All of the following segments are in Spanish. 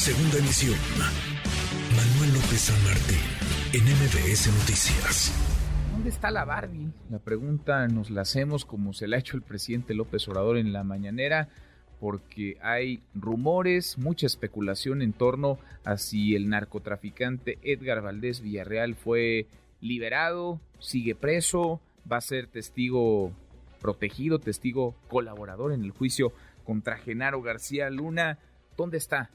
Segunda emisión. Manuel López San Martín, en MBS Noticias. ¿Dónde está la Barbie? La pregunta nos la hacemos como se la ha hecho el presidente López Obrador en la mañanera, porque hay rumores, mucha especulación en torno a si el narcotraficante Edgar Valdés Villarreal fue liberado, sigue preso, va a ser testigo protegido, testigo colaborador en el juicio contra Genaro García Luna. ¿Dónde está?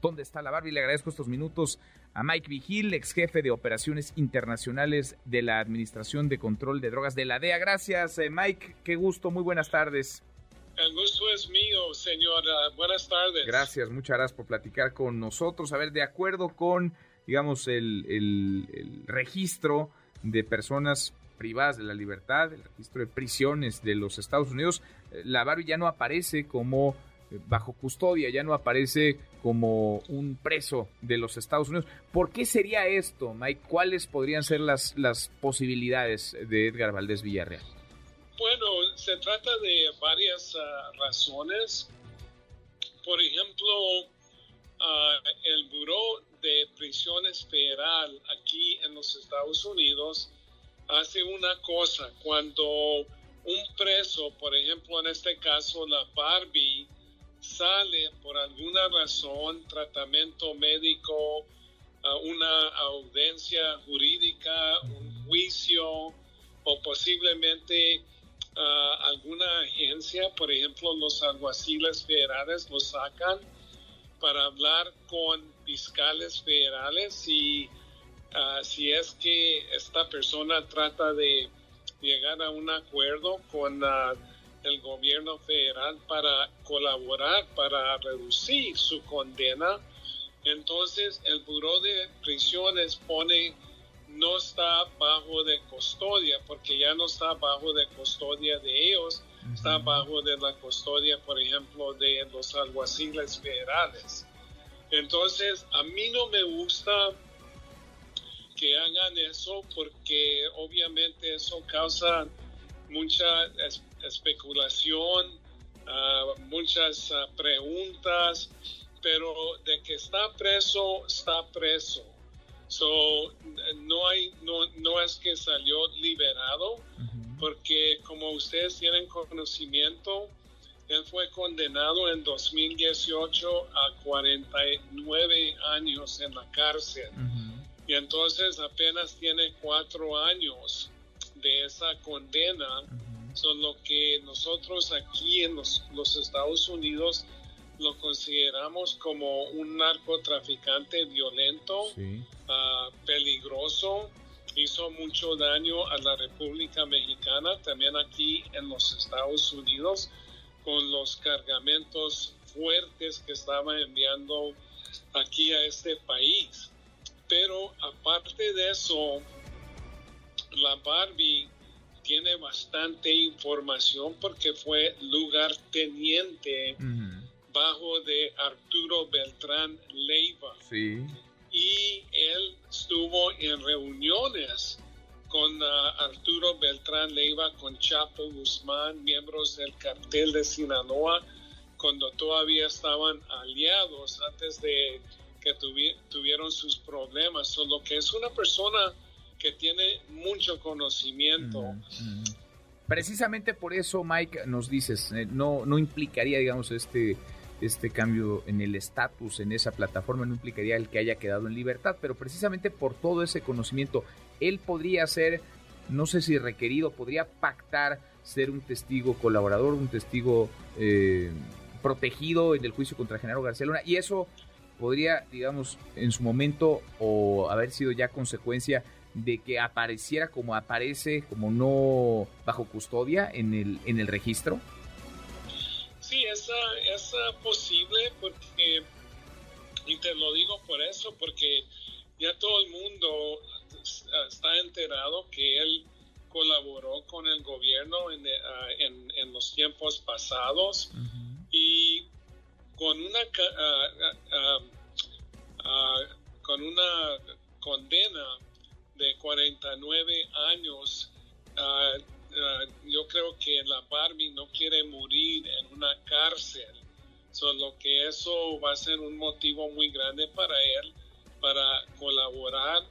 ¿Dónde está la Barbie? Le agradezco estos minutos a Mike Vigil, ex jefe de operaciones internacionales de la Administración de Control de Drogas de la DEA. Gracias, eh, Mike. Qué gusto. Muy buenas tardes. El gusto es mío, señora. Buenas tardes. Gracias, muchas gracias por platicar con nosotros. A ver, de acuerdo con, digamos, el, el registro de personas privadas de la libertad, el registro de prisiones de los Estados Unidos, eh, la Barbie ya no aparece como bajo custodia, ya no aparece como un preso de los Estados Unidos. ¿Por qué sería esto, Mike? ¿Cuáles podrían ser las, las posibilidades de Edgar Valdés Villarreal? Bueno, se trata de varias ah, razones. Por ejemplo, uh, el Buró de Prisiones Federal aquí en los Estados Unidos hace una cosa. Cuando un preso, por ejemplo, en este caso la Barbie, sale por alguna razón, tratamiento médico, una audiencia jurídica, un juicio o posiblemente alguna agencia, por ejemplo los alguaciles federales lo sacan para hablar con fiscales federales y si es que esta persona trata de llegar a un acuerdo con la el gobierno federal para colaborar, para reducir su condena. Entonces el Buró de Prisiones pone no está bajo de custodia, porque ya no está bajo de custodia de ellos, está bajo de la custodia, por ejemplo, de los alguaciles federales. Entonces, a mí no me gusta que hagan eso porque obviamente eso causa mucha especulación, ah, muchas ah, preguntas, pero de que está preso, está preso. So, no, hay, no, no es que salió liberado, porque como ustedes tienen conocimiento, él fue condenado en 2018 a 49 años en la cárcel. Y entonces apenas tiene cuatro años de esa condena son lo que nosotros aquí en los, Estados Unidos lo consideramos como un narcotraficante violento, ah, peligroso, hizo mucho daño a la República Mexicana, también aquí en los Estados Unidos, con los cargamentos fuertes que estaba enviando aquí a este país. Pero aparte de eso, la Barbie tiene bastante información porque fue lugarteniente bajo de Arturo Beltrán Leiva. Sí. Y él estuvo en reuniones con ah, Arturo Beltrán Leiva, con Chapo Guzmán, miembros del cartel de Sinaloa, cuando todavía estaban aliados antes de que tuvieron sus problemas. Solo que es una persona que tiene mucho conocimiento. Precisamente por eso, Mike, nos dices, eh, no, no implicaría, digamos, este, este cambio en el estatus en esa plataforma, no implicaría el que haya quedado en libertad, pero precisamente por todo ese conocimiento, él podría ser, no sé si requerido, podría pactar ser un testigo colaborador, un testigo eh, protegido en el juicio contra Genaro García Luna, y eso podría, digamos, en su momento o haber sido ya consecuencia de que apareciera como aparece, como no bajo custodia en el, en el registro? Sí, es, es posible porque, y te lo digo por eso, porque ya todo el mundo está enterado que él colaboró con el gobierno en, en, en los tiempos pasados y con una con una condena de 49 años, ah, yo creo que la Barbie no quiere morir en una cárcel. Solo que eso va a ser un motivo muy grande para él para colaborar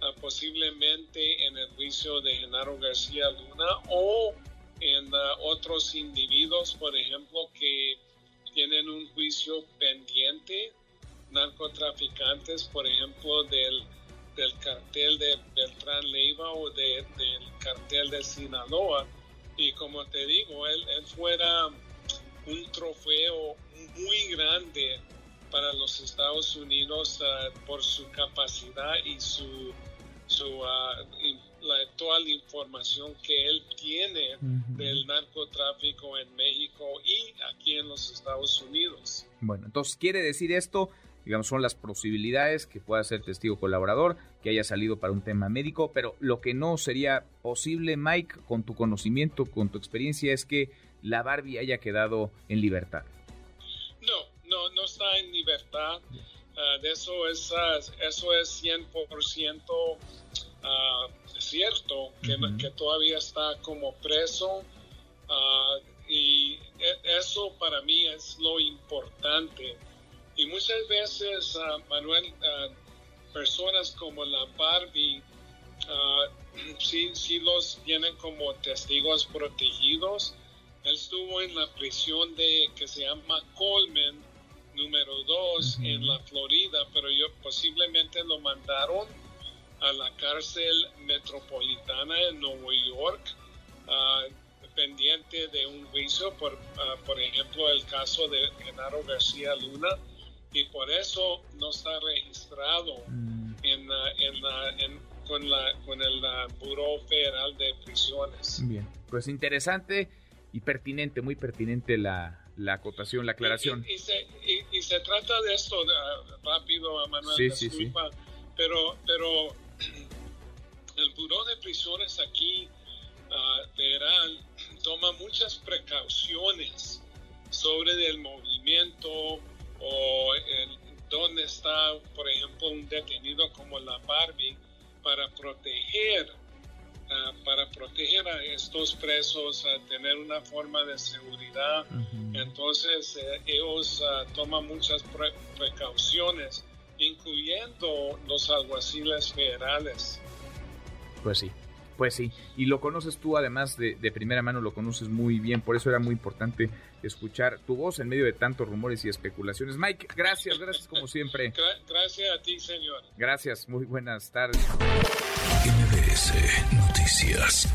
ah, posiblemente en el juicio de Genaro García Luna o en otros individuos, por ejemplo, que tienen un juicio pendiente, narcotraficantes, por ejemplo, del, del cartel de Beltrán Leiva o del cartel de Sinaloa. Y como te digo, él, él fuera un trofeo muy grande para los Estados Unidos ah, por su capacidad y su, su uh, la, la información que él tiene del narcotráfico en México y aquí en los Estados Unidos. Bueno, entonces quiere decir esto, digamos, son las posibilidades que pueda ser testigo colaborador, que haya salido para un tema médico, pero lo que no sería posible, Mike, con tu conocimiento, con tu experiencia, es que la Barbie haya quedado en libertad. No, no, no está en libertad. Ah, de eso es, eso es 100% uh, cierto, que, que, todavía está como preso. Ah, y e, eso para mí es lo importante. Y muchas veces, Manuel, personas como la Barbie, sí, sí los tienen como testigos protegidos. Él estuvo en la prisión de que se llama Coleman, número 2, en la Florida, pero yo posiblemente lo mandaron a la cárcel metropolitana en Nueva York, uh, pendiente de un juicio, por, ah, por ejemplo, el caso de Genaro García Luna, y por eso no está registrado mm. en, en, con, la, con el Buró Federal de Prisiones. Bien, pues interesante y pertinente, muy pertinente la, la acotación, la aclaración. Y, se, y, se, trata de esto, rápido, Manuel, sí, disculpa, sí, pero, pero el Buró de Prisiones aquí uh, federal toma muchas precauciones sobre el movimiento o el, dónde está, por ejemplo, un detenido como la Barbie para proteger uh, para proteger a estos presos, a tener una forma de seguridad. Entonces, eh, ellos uh, toman muchas precauciones incluyendo los alguaciles federales. Pues sí, pues sí. Y lo conoces tú, además de, primera mano, lo conoces muy bien. Por eso era muy importante escuchar tu voz en medio de tantos rumores y especulaciones. Mike, gracias, gracias como siempre. Gracias a ti, señor. Gracias, muy buenas tardes. NBS Noticias.